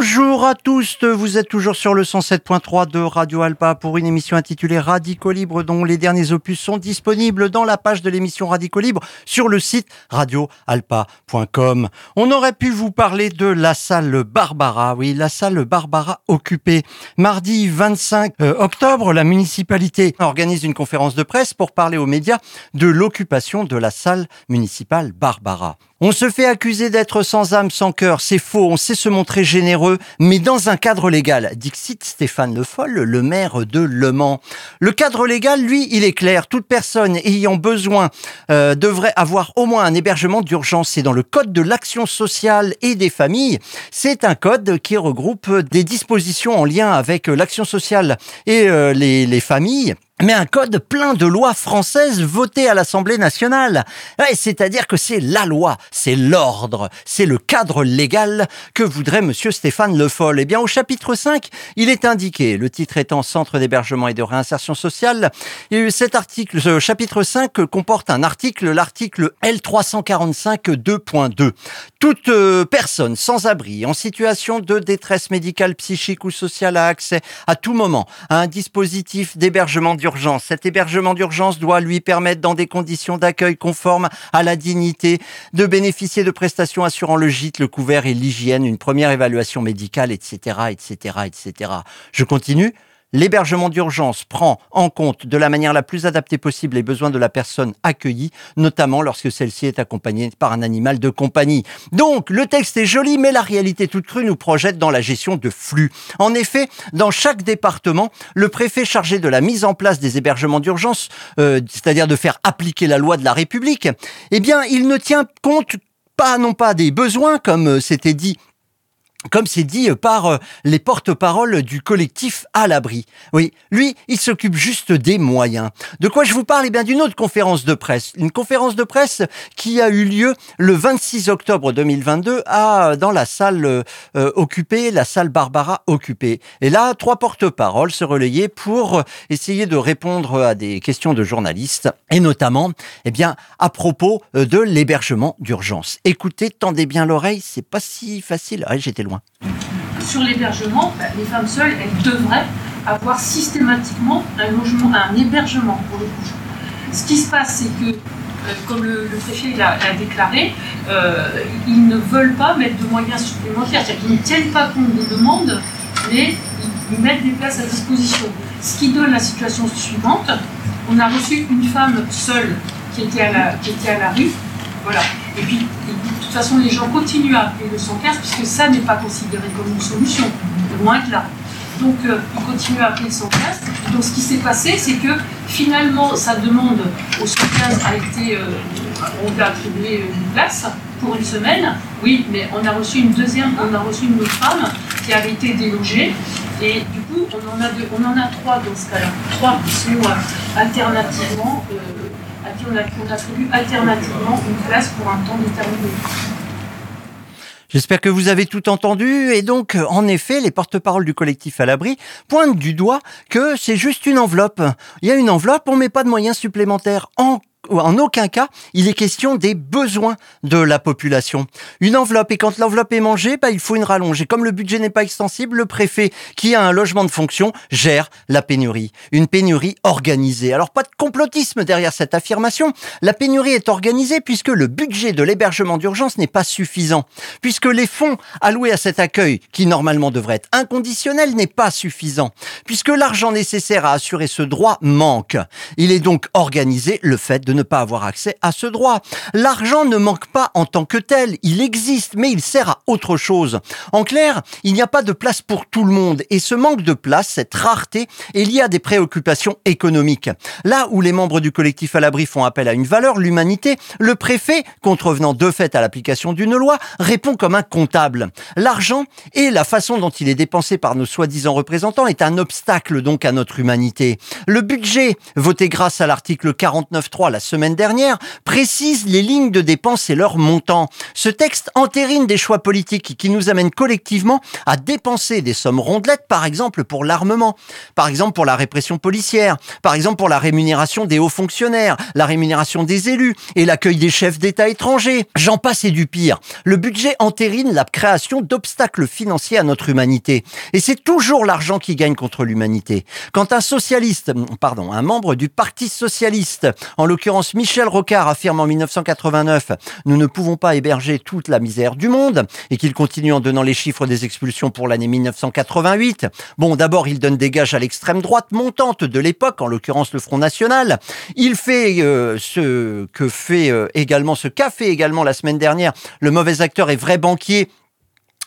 Bonjour à tous, vous êtes toujours sur le 107.3 de Radio Alpa pour une émission intitulée Radico Libre dont les derniers opus sont disponibles dans la page de l'émission Radico Libre sur le site radioalpa.com. On aurait pu vous parler de la salle Barbara, oui, la salle Barbara occupée. Mardi 25 euh, octobre, la municipalité organise une conférence de presse pour parler aux médias de l'occupation de la salle municipale Barbara. On se fait accuser d'être sans âme, sans cœur, c'est faux, on sait se montrer généreux, mais dans un cadre légal. Dixit Stéphane Le Foll, le maire de Le Mans. Le cadre légal, lui, il est clair. Toute personne ayant besoin euh, devrait avoir au moins un hébergement d'urgence. C'est dans le code de l'action sociale et des familles. C'est un code qui regroupe des dispositions en lien avec l'action sociale et euh, les, les familles mais un code plein de lois françaises votées à l'Assemblée nationale. C'est-à-dire que c'est la loi, c'est l'ordre, c'est le cadre légal que voudrait monsieur Stéphane Le Foll. Eh bien, au chapitre 5, il est indiqué, le titre étant Centre d'hébergement et de réinsertion sociale, et cet article, ce chapitre 5 comporte un article, l'article L345 2.2. Toute euh, personne sans abri, en situation de détresse médicale, psychique ou sociale a accès à tout moment à un dispositif d'hébergement cet hébergement d'urgence doit lui permettre, dans des conditions d'accueil conformes à la dignité, de bénéficier de prestations assurant le gîte, le couvert et l'hygiène, une première évaluation médicale, etc., etc., etc. Je continue. L'hébergement d'urgence prend en compte de la manière la plus adaptée possible les besoins de la personne accueillie, notamment lorsque celle-ci est accompagnée par un animal de compagnie. Donc, le texte est joli, mais la réalité toute crue nous projette dans la gestion de flux. En effet, dans chaque département, le préfet chargé de la mise en place des hébergements d'urgence, euh, c'est-à-dire de faire appliquer la loi de la République, eh bien, il ne tient compte pas non pas des besoins, comme euh, c'était dit comme c'est dit par euh, les porte-paroles du collectif à l'abri. Oui, lui, il s'occupe juste des moyens. De quoi je vous parle? Eh bien, d'une autre conférence de presse. Une conférence de presse qui a eu lieu le 26 octobre 2022 à, dans la salle euh, occupée, la salle Barbara occupée. Et là, trois porte-paroles se relayaient pour essayer de répondre à des questions de journalistes et notamment, eh bien, à propos euh, de l'hébergement d'urgence. Écoutez, tendez bien l'oreille, c'est pas si facile. Ah, j'étais sur l'hébergement, bah, les femmes seules, elles devraient avoir systématiquement un logement, un hébergement pour le coup. Ce qui se passe, c'est que, euh, comme le, préfet l'a déclaré, euh, ils ne veulent pas mettre de moyens supplémentaires. C'est-à-dire qu'ils ne tiennent pas compte des demandes, mais ils, mettent des places à disposition. Ce qui donne la situation suivante. On a reçu une femme seule qui était à la rue. Voilà. Et puis, de toute façon, les gens continuent à appeler le 115 puisque ça n'est pas considéré comme une solution, loin de là. Donc, euh, ils continuent à appeler le 115. Donc, ce qui s'est passé, c'est que finalement, sa demande au 115 a été. Euh, on lui a attribué une place pour une semaine. Oui, mais on a reçu une deuxième, on a reçu une autre femme qui avait été délogée. Et du coup, on en a, deux, on en a trois dans ce cas-là. Trois qui sont euh, alternativement on, attribue alternativement une place pour un temps déterminé. J'espère que vous avez tout entendu. Et donc, en effet, les porte-paroles du collectif à l'abri pointent du doigt que c'est juste une enveloppe. Il y a une enveloppe, on met pas de moyens supplémentaires. En en aucun cas, il est question des besoins de la population. Une enveloppe, et quand l'enveloppe est mangée, bah, il faut une rallonge. Et comme le budget n'est pas extensible, le préfet, qui a un logement de fonction, gère la pénurie. Une pénurie organisée. Alors pas de complotisme derrière cette affirmation. La pénurie est organisée puisque le budget de l'hébergement d'urgence n'est pas suffisant. Puisque les fonds alloués à cet accueil, qui normalement devrait être inconditionnel, n'est pas suffisant. Puisque l'argent nécessaire à assurer ce droit manque. Il est donc organisé le fait de ne pas avoir accès à ce droit. L'argent ne manque pas en tant que tel, il existe, mais il sert à autre chose. En clair, il n'y a pas de place pour tout le monde, et ce manque de place, cette rareté, est lié à des préoccupations économiques. Là où les membres du collectif à l'abri font appel à une valeur, l'humanité, le préfet, contrevenant de fait à l'application d'une loi, répond comme un comptable. L'argent et la façon dont il est dépensé par nos soi-disant représentants est un obstacle donc à notre humanité. Le budget, voté grâce à l'article 49.3, la semaine dernière, précise les lignes de dépenses et leurs montants. Ce texte entérine des choix politiques qui nous amènent collectivement à dépenser des sommes rondelettes, par exemple pour l'armement, par exemple pour la répression policière, par exemple pour la rémunération des hauts fonctionnaires, la rémunération des élus et l'accueil des chefs d'État étrangers. J'en passe et du pire. Le budget entérine la création d'obstacles financiers à notre humanité. Et c'est toujours l'argent qui gagne contre l'humanité. Quand un socialiste, pardon, un membre du Parti socialiste, en l'occurrence Michel Rocard, affirme en 1989 Nous ne pouvons pas héberger toute la misère du monde, et qu'il continue en donnant les chiffres des expulsions pour l'année 1988. Bon, d'abord, il donne des gages à l'extrême droite montante de l'époque, en l'occurrence le Front National. Il fait euh, ce que fait euh, également, ce qu'a fait également la semaine dernière le mauvais acteur et vrai banquier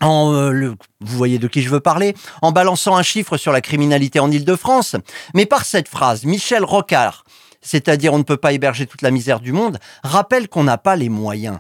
en, euh, vous voyez de qui je veux parler, en balançant un chiffre sur la criminalité en Ile-de-France. Mais par cette phrase, Michel Rocard, c'est-à-dire on ne peut pas héberger toute la misère du monde, rappelle qu'on n'a pas les moyens.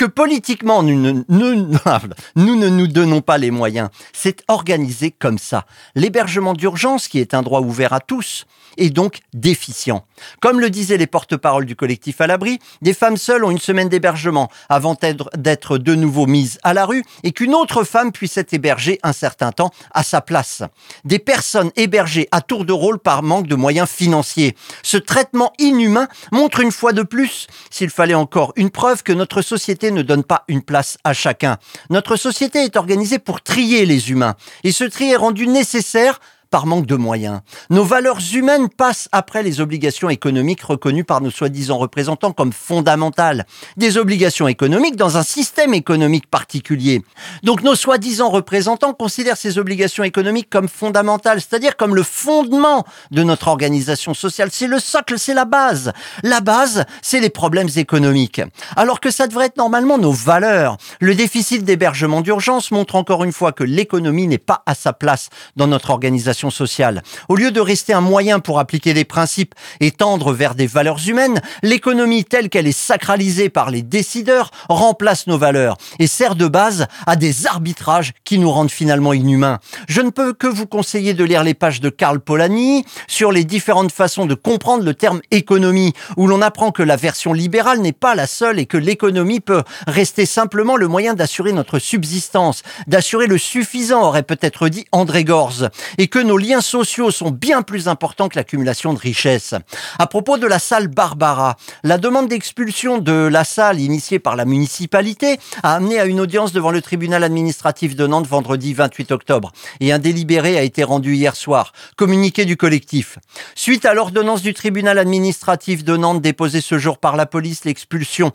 Que politiquement nous ne, nous, ne nous donnons pas les moyens. C'est organisé comme ça. L'hébergement d'urgence, qui est un droit ouvert à tous, est donc déficient. Comme le disaient les porte-paroles du collectif à l'abri, des femmes seules ont une semaine d'hébergement avant d'être de nouveau mises à la rue et qu'une autre femme puisse être hébergée un certain temps à sa place. Des personnes hébergées à tour de rôle par manque de moyens financiers. Ce traitement inhumain montre une fois de plus, s'il fallait encore une preuve, que notre société ne donne pas une place à chacun. Notre société est organisée pour trier les humains et ce tri est rendu nécessaire par manque de moyens. Nos valeurs humaines passent après les obligations économiques reconnues par nos soi-disant représentants comme fondamentales. Des obligations économiques dans un système économique particulier. Donc nos soi-disant représentants considèrent ces obligations économiques comme fondamentales, c'est-à-dire comme le fondement de notre organisation sociale. C'est le socle, c'est la base. La base, c'est les problèmes économiques. Alors que ça devrait être normalement nos valeurs. Le déficit d'hébergement d'urgence montre encore une fois que l'économie n'est pas à sa place dans notre organisation sociale. Au lieu de rester un moyen pour appliquer des principes et tendre vers des valeurs humaines, l'économie telle qu'elle est sacralisée par les décideurs remplace nos valeurs et sert de base à des arbitrages qui nous rendent finalement inhumains. Je ne peux que vous conseiller de lire les pages de Karl Polanyi sur les différentes façons de comprendre le terme économie, où l'on apprend que la version libérale n'est pas la seule et que l'économie peut rester simplement le moyen d'assurer notre subsistance, d'assurer le suffisant, aurait peut-être dit André Gorz, et que nos liens sociaux sont bien plus importants que l'accumulation de richesses. À propos de la salle Barbara, la demande d'expulsion de la salle initiée par la municipalité a amené à une audience devant le tribunal administratif de Nantes vendredi 28 octobre et un délibéré a été rendu hier soir, communiqué du collectif. Suite à l'ordonnance du tribunal administratif de Nantes déposée ce jour par la police, l'expulsion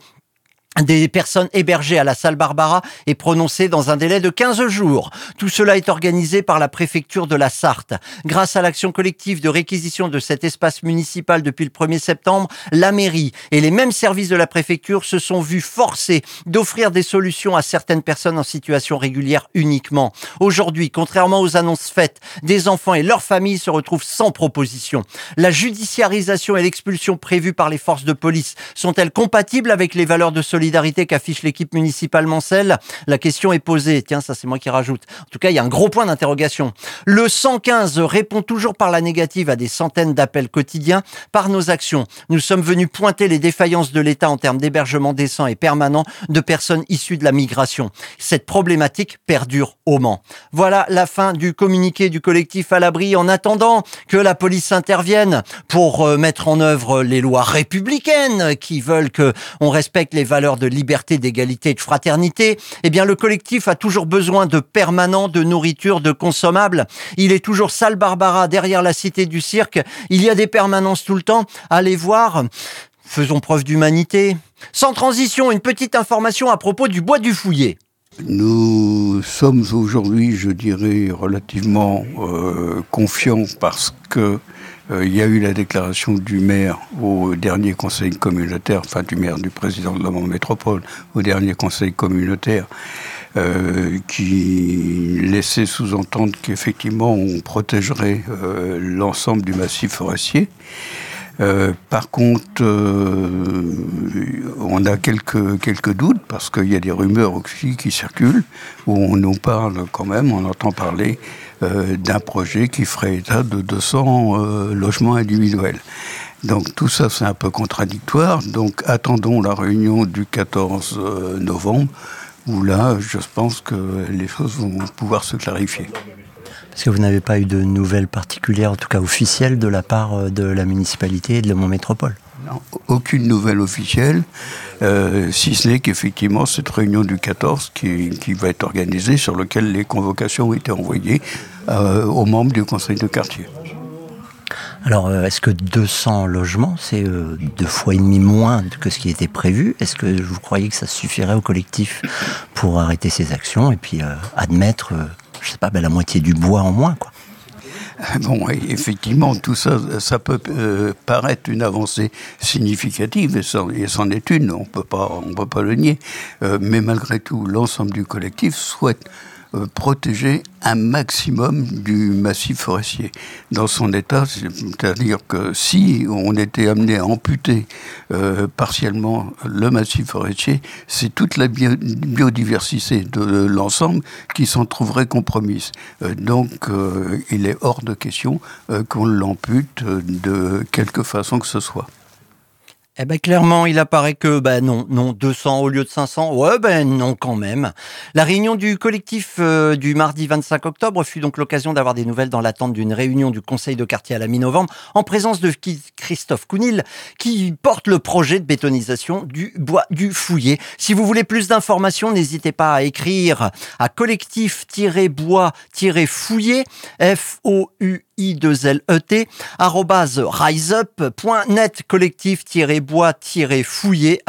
des personnes hébergées à la salle Barbara est prononcée dans un délai de 15 jours. Tout cela est organisé par la préfecture de la Sarthe. Grâce à l'action collective de réquisition de cet espace municipal depuis le 1er septembre, la mairie et les mêmes services de la préfecture se sont vus forcés d'offrir des solutions à certaines personnes en situation régulière uniquement. Aujourd'hui, contrairement aux annonces faites, des enfants et leurs familles se retrouvent sans proposition. La judiciarisation et l'expulsion prévues par les forces de police sont-elles compatibles avec les valeurs de solidarité qu'affiche l'équipe municipale Mancel, la question est posée. Tiens, ça c'est moi qui rajoute. En tout cas, il y a un gros point d'interrogation. Le 115 répond toujours par la négative à des centaines d'appels quotidiens. Par nos actions, nous sommes venus pointer les défaillances de l'État en termes d'hébergement décent et permanent de personnes issues de la migration. Cette problématique perdure au Mans. Voilà la fin du communiqué du collectif à l'abri en attendant que la police intervienne pour euh, mettre en œuvre les lois républicaines qui veulent que on respecte les valeurs de liberté, d'égalité et de fraternité, eh bien le collectif a toujours besoin de permanents, de nourriture, de consommables. Il est toujours sale Barbara derrière la cité du cirque. Il y a des permanences tout le temps. Allez voir. Faisons preuve d'humanité. Sans transition, une petite information à propos du bois du Fouillé. Nous sommes aujourd'hui, je dirais, relativement euh, confiants parce que il y a eu la déclaration du maire au dernier conseil communautaire, enfin du maire, du président de la métropole, au dernier conseil communautaire, euh, qui laissait sous-entendre qu'effectivement on protégerait euh, l'ensemble du massif forestier. Euh, par contre, euh, on a quelques, quelques doutes parce qu'il y a des rumeurs aussi qui circulent où on nous parle quand même, on entend parler euh, d'un projet qui ferait état de 200 logements individuels. Donc tout ça, c'est un peu contradictoire. Donc attendons la réunion du 14 euh, novembre, où là, je pense que les choses vont pouvoir se clarifier. Parce que vous n'avez pas eu de nouvelles particulières, en tout cas officielles, de la part euh, de la municipalité et de mon métropole aucune nouvelle officielle, euh, si ce n'est qu'effectivement cette réunion du 14 qui, va être organisée, sur laquelle les convocations ont été envoyées euh, aux membres du conseil de quartier. Alors, euh, est-ce que 200 logements, c'est deux fois et demi moins que ce qui était prévu? Est-ce que vous croyez que ça suffirait au collectif pour arrêter ces actions et puis admettre, je sais pas, ben, la moitié du bois en moins, Bon, effectivement, tout ça, ça peut paraître une avancée significative, et c'en est une, on on peut pas le nier. mais malgré tout, l'ensemble du collectif souhaite euh, protéger un maximum du massif forestier dans son état. C'est-à-dire que si on était amené à amputer euh, partiellement le massif forestier, c'est toute la biodiversité de l'ensemble qui s'en trouverait compromise. Euh, donc il est hors de question qu'on l'ampute de quelque façon que ce soit. Eh ben clairement, il apparaît que ben non, non 200 au lieu de 500. Ouais ben non quand même. La réunion du collectif euh, du mardi 25 octobre fut donc l'occasion d'avoir des nouvelles dans l'attente d'une réunion du conseil de quartier à la mi-novembre en présence de Christophe Counil qui porte le projet de bétonisation du bois du Fouillé. Si vous voulez plus d'informations, n'hésitez pas à écrire à collectif-bois-fouillé F O U i2let riseup.net collectif-bois-fouillé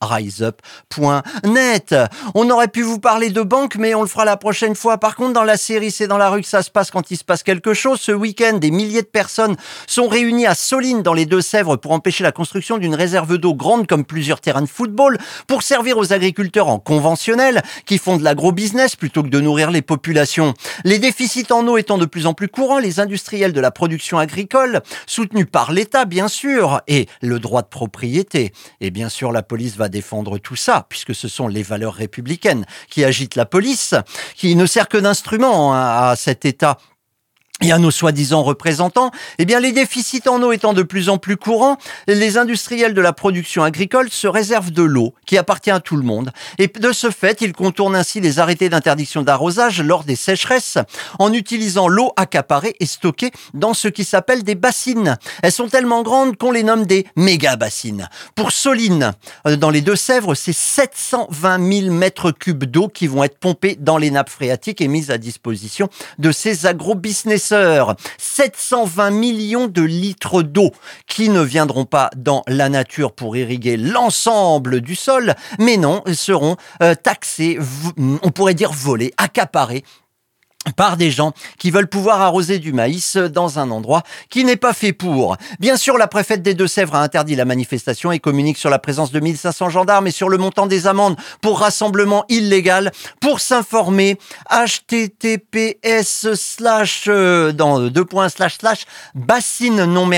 riseup.net On aurait pu vous parler de banque mais on le fera la prochaine fois. Par contre dans la série c'est dans la rue que ça se passe quand il se passe quelque chose. Ce week-end des milliers de personnes sont réunies à Soline dans les Deux-Sèvres pour empêcher la construction d'une réserve d'eau grande comme plusieurs terrains de football pour servir aux agriculteurs en conventionnel qui font de l'agro-business plutôt que de nourrir les populations. Les déficits en eau étant de plus en plus courants, les industries de la production agricole, soutenu par l'État bien sûr, et le droit de propriété. Et bien sûr, la police va défendre tout ça, puisque ce sont les valeurs républicaines qui agitent la police, qui ne sert que d'instrument hein, à cet État et à nos soi-disant représentants, eh bien, les déficits en eau étant de plus en plus courants, les industriels de la production agricole se réservent de l'eau qui appartient à tout le monde. Et de ce fait, ils contournent ainsi les arrêtés d'interdiction d'arrosage lors des sécheresses en utilisant l'eau accaparée et stockée dans ce qui s'appelle des bassines. Elles sont tellement grandes qu'on les nomme des méga bassines. Pour Soline, euh, dans les Deux-Sèvres, c'est 720 000 mètres cubes d'eau qui vont être pompés dans les nappes phréatiques et mises à disposition de ces agro-business 720 millions de litres d'eau qui ne viendront pas dans la nature pour irriguer l'ensemble du sol, mais non, seront euh, taxés, on pourrait dire volés, accaparés par des gens qui veulent pouvoir arroser du maïs dans un endroit qui n'est pas fait pour. Bien sûr, la préfète des Deux-Sèvres a interdit la manifestation et communique sur la présence de 1500 gendarmes et sur le montant des amendes pour rassemblement illégal. Pour s'informer, https slash euh, dans deux points slash slash bassine non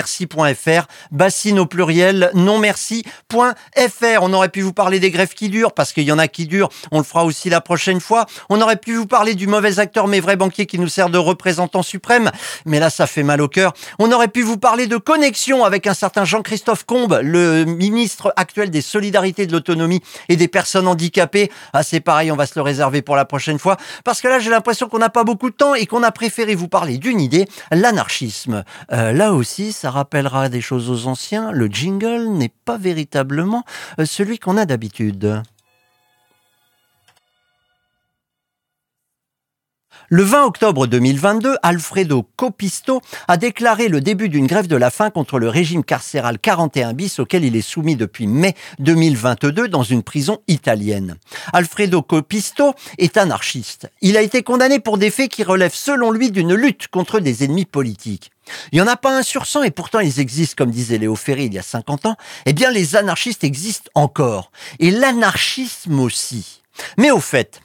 au pluriel non merci.fr. On aurait pu vous parler des grèves qui durent parce qu'il y en a qui durent. On le fera aussi la prochaine fois. On aurait pu vous parler du mauvais acteur mais vrai banquier qui nous sert de représentant suprême. Mais là, ça fait mal au cœur. On aurait pu vous parler de connexion avec un certain Jean-Christophe Combe, le ministre actuel des solidarités, de l'autonomie et des personnes handicapées. Ah, c'est pareil, on va se le réserver pour la prochaine fois. Parce que là, j'ai l'impression qu'on n'a pas beaucoup de temps et qu'on a préféré vous parler d'une idée, l'anarchisme. Euh, là aussi, ça rappellera des choses aux anciens. Le jingle n'est pas véritablement euh, celui qu'on a d'habitude. Le 20 octobre 2022, Alfredo Copisto a déclaré le début d'une grève de la faim contre le régime carcéral 41 bis auquel il est soumis depuis mai 2022 dans une prison italienne. Alfredo Copisto est anarchiste. Il a été condamné pour des faits qui relèvent selon lui d'une lutte contre des ennemis politiques. Il n'y en a pas un sur 100 et pourtant ils existent, comme disait Léo Ferry il y a 50 ans. Eh bien, les anarchistes existent encore. Et l'anarchisme aussi. Mais au fait,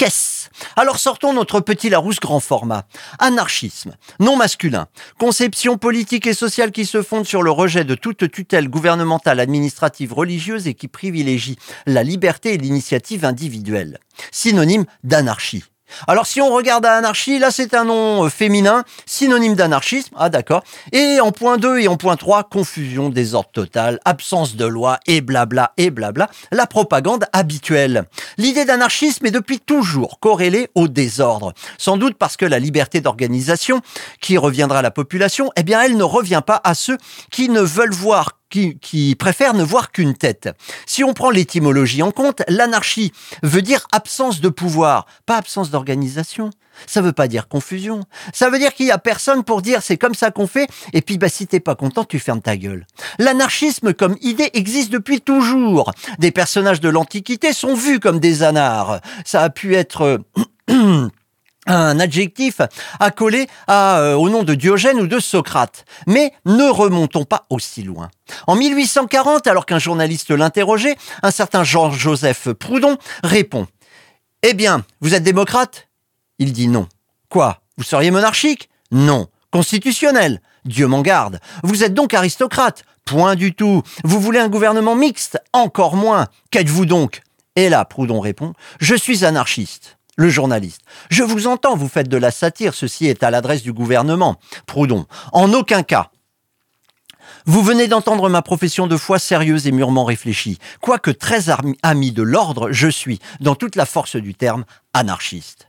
qu'est-ce Alors sortons notre petit Larousse grand format. Anarchisme, non masculin, conception politique et sociale qui se fonde sur le rejet de toute tutelle gouvernementale, administrative, religieuse et qui privilégie la liberté et l'initiative individuelle. Synonyme d'anarchie. Alors si on regarde à anarchie, là c'est un nom euh, féminin, synonyme d'anarchisme, ah d'accord. Et en point 2 et en point 3, confusion, désordre total, absence de loi et blabla et blabla, la propagande habituelle. L'idée d'anarchisme est depuis toujours corrélée au désordre. Sans doute parce que la liberté d'organisation qui reviendra à la population, eh bien elle ne revient pas à ceux qui ne veulent voir qui, préfèrent ne voir qu'une tête. Si on prend l'étymologie en compte, l'anarchie veut dire absence de pouvoir, pas absence d'organisation. Ça veut pas dire confusion. Ça veut dire qu'il y a personne pour dire c'est comme ça qu'on fait, et puis bah si t'es pas content, tu fermes ta gueule. L'anarchisme comme idée existe depuis toujours. Des personnages de l'Antiquité sont vus comme des anards. Ça a pu être un adjectif accolé euh, au nom de Diogène ou de Socrate. Mais ne remontons pas aussi loin. En 1840, alors qu'un journaliste l'interrogeait, un certain Jean-Joseph Proudhon répond Eh bien, vous êtes démocrate? Il dit non. Quoi? Vous seriez monarchique? Non. Constitutionnel? Dieu m'en garde. Vous êtes donc aristocrate? Point du tout. Vous voulez un gouvernement mixte? Encore moins. Qu'êtes-vous donc? Et là, Proudhon répond Je suis anarchiste le journaliste. Je vous entends, vous faites de la satire, ceci est à l'adresse du gouvernement. Proudhon. En aucun cas. Vous venez d'entendre ma profession de foi sérieuse et mûrement réfléchie. Quoique très ami de l'ordre, je suis, dans toute la force du terme, anarchiste.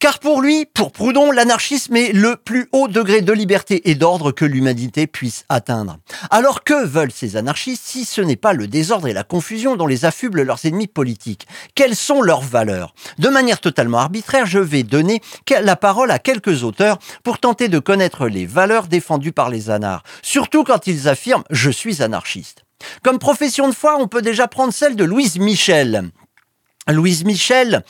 Car pour lui, pour Proudhon, l'anarchisme est le plus haut degré de liberté et d'ordre que l'humanité puisse atteindre. Alors que veulent ces anarchistes si ce n'est pas le désordre et la confusion dont les affublent leurs ennemis politiques? Quelles sont leurs valeurs? De manière totalement arbitraire, je vais donner la parole à quelques auteurs pour tenter de connaître les valeurs défendues par les anards, surtout quand ils affirment ⁇ Je suis anarchiste ⁇ Comme profession de foi, on peut déjà prendre celle de Louise Michel. Louise Michel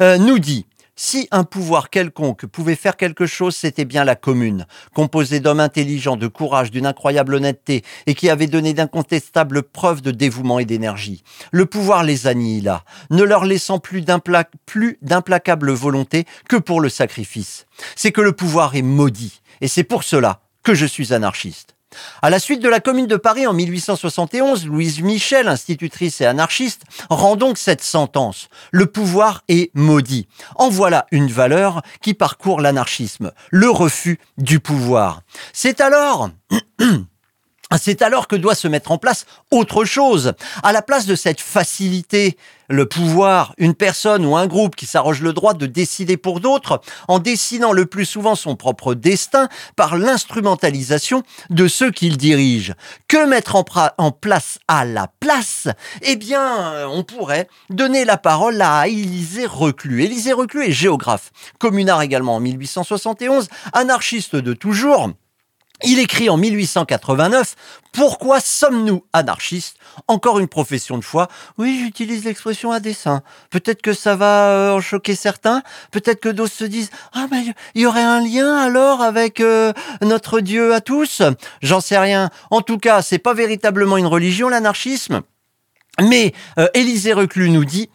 euh, nous dit si un pouvoir quelconque pouvait faire quelque chose, c'était bien la commune, composée d'hommes intelligents, de courage, d'une incroyable honnêteté, et qui avait donné d'incontestables preuves de dévouement et d'énergie. Le pouvoir les annihila, ne leur laissant plus d'implacable volonté que pour le sacrifice. C'est que le pouvoir est maudit, et c'est pour cela que je suis anarchiste. À la suite de la Commune de Paris en 1871, Louise Michel, institutrice et anarchiste, rend donc cette sentence. Le pouvoir est maudit. En voilà une valeur qui parcourt l'anarchisme, le refus du pouvoir. C'est alors C'est alors que doit se mettre en place autre chose. À la place de cette facilité, le pouvoir, une personne ou un groupe qui s'arroge le droit de décider pour d'autres, en dessinant le plus souvent son propre destin par l'instrumentalisation de ceux qu'il dirige. Que mettre en, place à la place? Eh bien, on pourrait donner la parole à Élisée Reclus. Élisée Reclus est géographe, communard également en 1871, anarchiste de toujours, il écrit en 1889 Pourquoi sommes-nous anarchistes? Encore une profession de foi. Oui, j'utilise l'expression à dessein. Peut-être que ça va euh, en choquer certains. Peut-être que d'autres se disent Ah, mais il y aurait un lien alors avec euh, notre Dieu à tous? J'en sais rien. En tout cas, c'est pas véritablement une religion, l'anarchisme. Mais euh, Élisée Reclus nous dit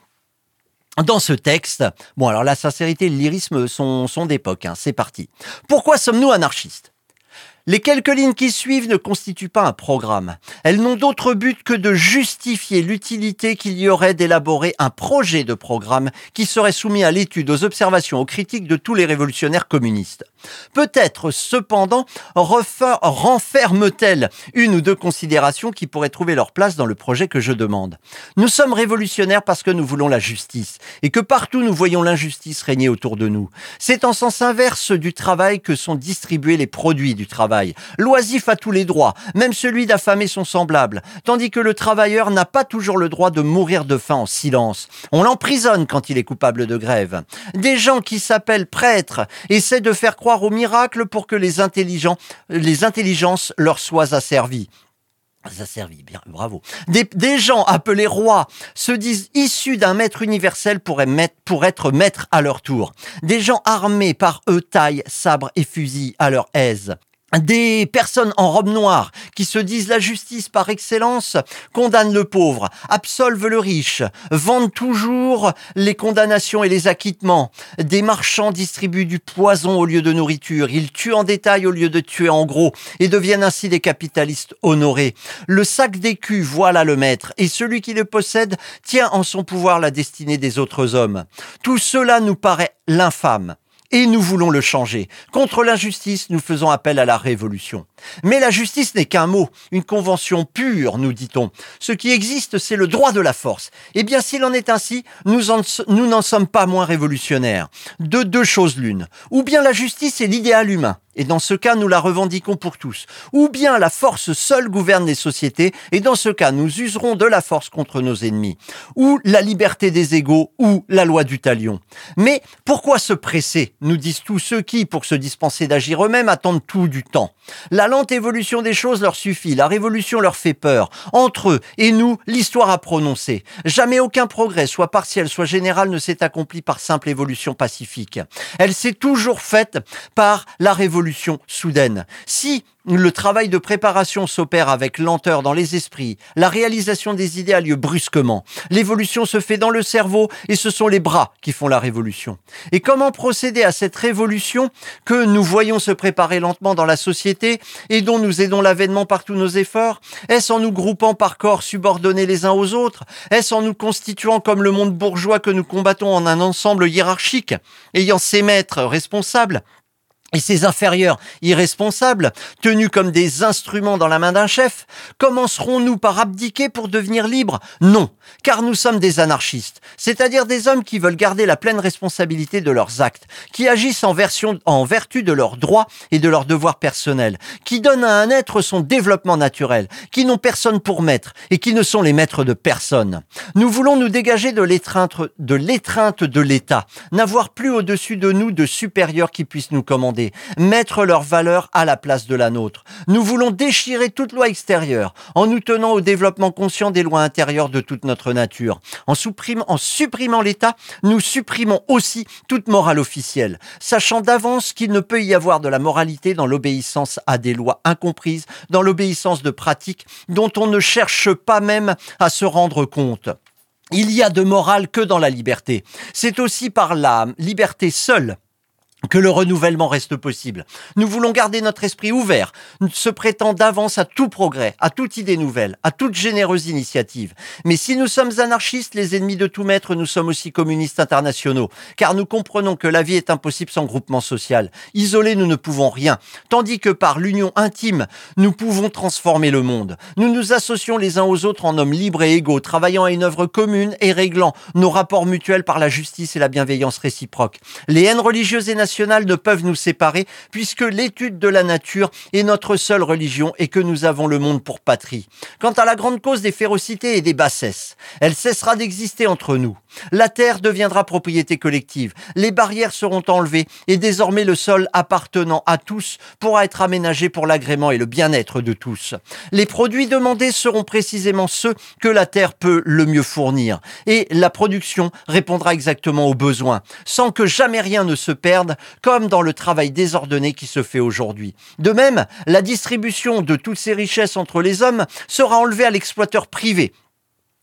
dans ce texte, bon alors la sincérité et le lyrisme sont, sont d'époque, hein, c'est parti. Pourquoi sommes-nous anarchistes? Les quelques lignes qui suivent ne constituent pas un programme. Elles n'ont d'autre but que de justifier l'utilité qu'il y aurait d'élaborer un projet de programme qui serait soumis à l'étude, aux observations, aux critiques de tous les révolutionnaires communistes. Peut-être cependant renferme-t-elle une ou deux considérations qui pourraient trouver leur place dans le projet que je demande. Nous sommes révolutionnaires parce que nous voulons la justice et que partout nous voyons l'injustice régner autour de nous. C'est en sens inverse du travail que sont distribués les produits du travail L'oisif a tous les droits, même celui d'affamer son semblable, tandis que le travailleur n'a pas toujours le droit de mourir de faim en silence. On l'emprisonne quand il est coupable de grève. Des gens qui s'appellent prêtres essaient de faire croire au miracle pour que les intelligents, les intelligences leur soient asservies. Bravo. Des, gens appelés rois se disent issus d'un maître universel pour, pour être maîtres à leur tour. Des gens armés par eux taille, sabre et fusil à leur aise. Des personnes en robe noire qui se disent la justice par excellence condamnent le pauvre, absolvent le riche, vendent toujours les condamnations et les acquittements. Des marchands distribuent du poison au lieu de nourriture. Ils tuent en détail au lieu de tuer en gros et deviennent ainsi des capitalistes honorés. Le sac d'écus, voilà le maître, et celui qui le possède tient en son pouvoir la destinée des autres hommes. Tout cela nous paraît l'infâme et nous voulons le changer. Contre l'injustice, nous faisons appel à la révolution. Mais la justice n'est qu'un mot, une convention pure, nous dit-on. Ce qui existe, c'est le droit de la force. Eh bien, s'il en est ainsi, nous n'en sommes pas moins révolutionnaires. De deux choses l'une. Ou bien la justice est l'idéal humain, et dans ce cas, nous la revendiquons pour tous. Ou bien la force seule gouverne les sociétés, et dans ce cas, nous userons de la force contre nos ennemis. Ou la liberté des égaux, ou la loi du talion. Mais pourquoi se presser, nous disent tous ceux qui, pour se dispenser d'agir eux-mêmes, attendent tout du temps? La lente évolution des choses leur suffit, la révolution leur fait peur. Entre eux et nous, l'histoire a prononcé. Jamais aucun progrès, soit partiel, soit général, ne s'est accompli par simple évolution pacifique. Elle s'est toujours faite par la révolution soudaine. Si le travail de préparation s'opère avec lenteur dans les esprits, la réalisation des idées a lieu brusquement, l'évolution se fait dans le cerveau et ce sont les bras qui font la révolution. Et comment procéder à cette révolution que nous voyons se préparer lentement dans la société et dont nous aidons l'avènement par tous nos efforts? Est-ce en nous groupant par corps subordonnés les uns aux autres? Est-ce en nous constituant comme le monde bourgeois que nous combattons en un ensemble hiérarchique, ayant ses maîtres responsables? Et ces inférieurs irresponsables, tenus comme des instruments dans la main d'un chef, commencerons-nous par abdiquer pour devenir libres? Non, car nous sommes des anarchistes, c'est-à-dire des hommes qui veulent garder la pleine responsabilité de leurs actes, qui agissent en, version, en vertu de leurs droits et de leurs devoirs personnels, qui donnent à un être son développement naturel, qui n'ont personne pour maître et qui ne sont les maîtres de personne. Nous voulons nous dégager de l'étreinte de l'État, n'avoir plus au-dessus de nous de supérieurs qui puissent nous commander mettre leur valeur à la place de la nôtre. Nous voulons déchirer toute loi extérieure en nous tenant au développement conscient des lois intérieures de toute notre nature. En, supprimant, en supprimant l'État, nous supprimons aussi toute morale officielle, sachant d'avance qu'il ne peut y avoir de la moralité dans l'obéissance à des lois incomprises, dans l'obéissance de pratiques dont on ne cherche pas même à se rendre compte. Il y a de morale que dans la liberté. C'est aussi par la liberté seule que le renouvellement reste possible. Nous voulons garder notre esprit ouvert, se prêtant d'avance à tout progrès, à toute idée nouvelle, à toute généreuse initiative. Mais si nous sommes anarchistes, les ennemis de tout maître, nous sommes aussi communistes internationaux, car nous comprenons que la vie est impossible sans groupement social. Isolés, nous ne pouvons rien, tandis que par l'union intime, nous pouvons transformer le monde. Nous nous associons les uns aux autres en hommes libres et égaux, travaillant à une œuvre commune et réglant nos rapports mutuels par la justice et la bienveillance réciproque. Les haines religieuses et nationales ne peuvent nous séparer puisque l'étude de la nature est notre seule religion et que nous avons le monde pour patrie. Quant à la grande cause des férocités et des bassesses, elle cessera d'exister entre nous. La terre deviendra propriété collective, les barrières seront enlevées et désormais le sol appartenant à tous pourra être aménagé pour l'agrément et le bien-être de tous. Les produits demandés seront précisément ceux que la terre peut le mieux fournir et la production répondra exactement aux besoins, sans que jamais rien ne se perde comme dans le travail désordonné qui se fait aujourd'hui. De même, la distribution de toutes ces richesses entre les hommes sera enlevée à l'exploiteur privé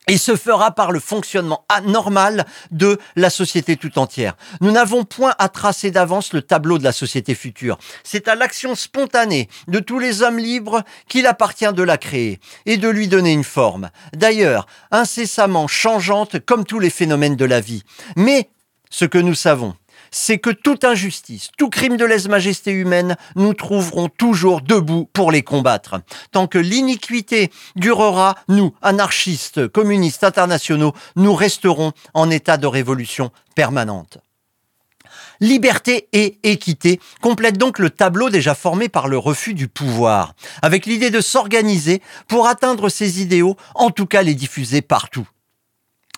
et se fera par le fonctionnement anormal de la société tout entière. Nous n'avons point à tracer d'avance le tableau de la société future. C'est à l'action spontanée de tous les hommes libres qu'il appartient de la créer et de lui donner une forme. D'ailleurs, incessamment changeante comme tous les phénomènes de la vie. Mais ce que nous savons, c'est que toute injustice, tout crime de lèse-majesté humaine, nous trouverons toujours debout pour les combattre. Tant que l'iniquité durera, nous, anarchistes, communistes, internationaux, nous resterons en état de révolution permanente. Liberté et équité complètent donc le tableau déjà formé par le refus du pouvoir, avec l'idée de s'organiser pour atteindre ces idéaux, en tout cas les diffuser partout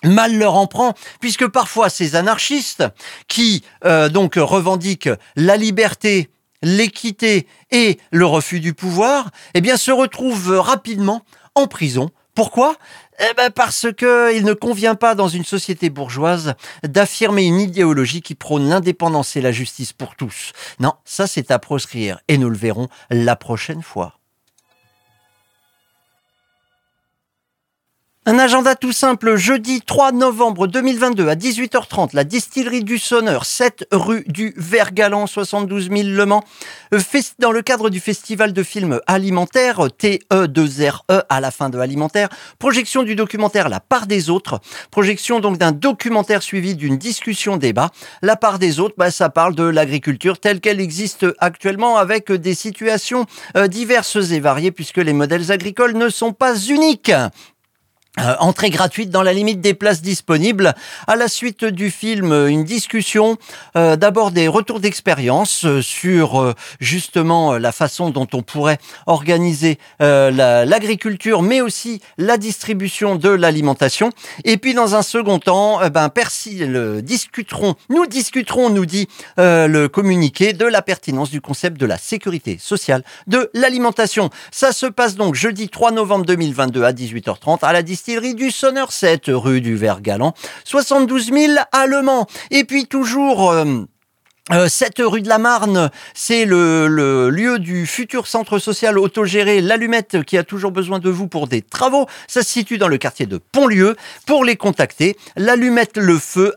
mal leur en prend, puisque parfois ces anarchistes qui euh, donc revendiquent la liberté, l'équité et le refus du pouvoir, eh bien se retrouvent rapidement en prison. Pourquoi? Eh ben parce que il ne convient pas dans une société bourgeoise d'affirmer une idéologie qui prône l'indépendance et la justice pour tous. Non, ça c'est à proscrire et nous le verrons la prochaine fois. Un agenda tout simple, jeudi 3 novembre 2022 à 18h30, la distillerie du Sonneur, 7 rue du Vert-Galant, 72 000 Le Mans. Dans le cadre du festival de films alimentaires, TE2RE à la fin de alimentaire, projection du documentaire La part des autres, projection donc d'un documentaire suivi d'une discussion débat. La part des autres, bah, ça parle de l'agriculture telle qu'elle existe actuellement avec des situations euh, diverses et variées puisque les modèles agricoles ne sont pas uniques. Euh, entrée gratuite dans la limite des places disponibles. À la suite du film, une discussion, euh, d'abord des retours d'expérience euh, sur justement la façon dont on pourrait organiser l'agriculture, mais aussi la distribution de l'alimentation. Et puis dans un second temps, ben Percy discuteront, nous discuterons, nous dit le communiqué, de la pertinence du concept de la sécurité sociale de l'alimentation. Ça se passe donc jeudi 3 novembre 2022 à 18h30 à la distillerie du Sonneur 7, rue du Vert-Galant, 72 000 Allemands. Et puis toujours... Euh, cette rue de la Marne, c'est le, lieu du futur centre social autogéré L'Allumette qui a toujours besoin de vous pour des travaux. Ça se situe dans le quartier de Pontlieu. Pour les contacter, l'allumette le feu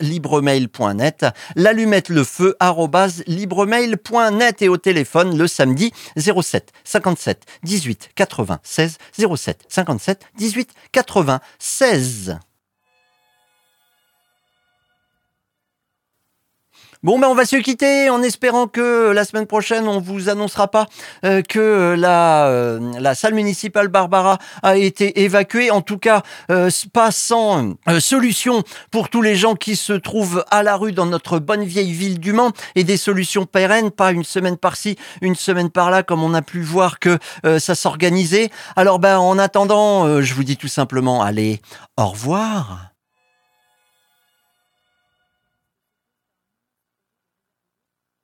libremail.net, l'allumette le feu libremail.net et au téléphone le samedi 07 57 18 96 07 57 18 96. Bon, ben on va se quitter en espérant que la semaine prochaine, on vous annoncera pas euh, que la, euh, la salle municipale Barbara a été évacuée. En tout cas, euh, pas sans solution pour tous les gens qui se trouvent à la rue dans notre bonne vieille ville du Mans et des solutions pérennes, pas une semaine par-ci, une semaine par-là, comme on a pu voir que ça s'organisait. Alors, ben, en attendant, je vous dis tout simplement, allez, au revoir.